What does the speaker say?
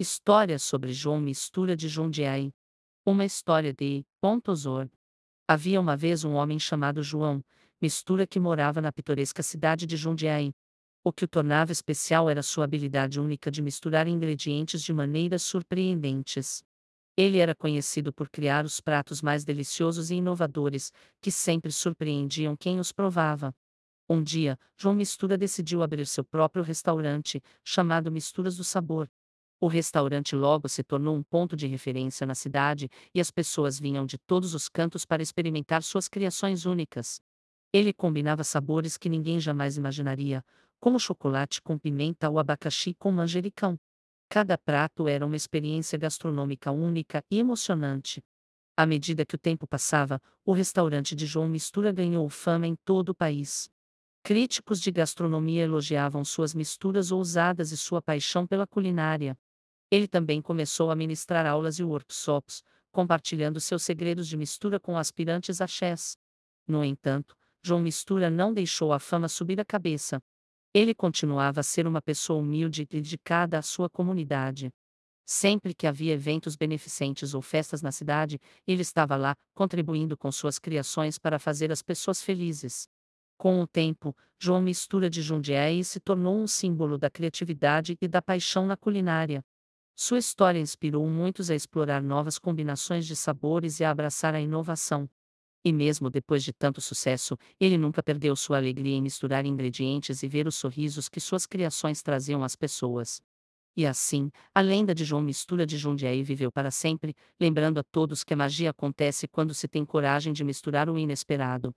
História sobre João Mistura de Jundiaí. Uma história de Pontosor. Havia uma vez um homem chamado João Mistura que morava na pitoresca cidade de Jundiaí. O que o tornava especial era sua habilidade única de misturar ingredientes de maneiras surpreendentes. Ele era conhecido por criar os pratos mais deliciosos e inovadores, que sempre surpreendiam quem os provava. Um dia, João Mistura decidiu abrir seu próprio restaurante, chamado Misturas do Sabor. O restaurante logo se tornou um ponto de referência na cidade e as pessoas vinham de todos os cantos para experimentar suas criações únicas. Ele combinava sabores que ninguém jamais imaginaria, como chocolate com pimenta ou abacaxi com manjericão. Cada prato era uma experiência gastronômica única e emocionante. À medida que o tempo passava, o restaurante de João Mistura ganhou fama em todo o país. Críticos de gastronomia elogiavam suas misturas ousadas e sua paixão pela culinária. Ele também começou a ministrar aulas e workshops, compartilhando seus segredos de mistura com aspirantes a chefs. No entanto, João Mistura não deixou a fama subir a cabeça. Ele continuava a ser uma pessoa humilde e dedicada à sua comunidade. Sempre que havia eventos beneficentes ou festas na cidade, ele estava lá, contribuindo com suas criações para fazer as pessoas felizes. Com o tempo, João Mistura de Jundiaí se tornou um símbolo da criatividade e da paixão na culinária. Sua história inspirou muitos a explorar novas combinações de sabores e a abraçar a inovação. E mesmo depois de tanto sucesso, ele nunca perdeu sua alegria em misturar ingredientes e ver os sorrisos que suas criações traziam às pessoas. E assim, a lenda de João Mistura de Jundiaí viveu para sempre, lembrando a todos que a magia acontece quando se tem coragem de misturar o inesperado.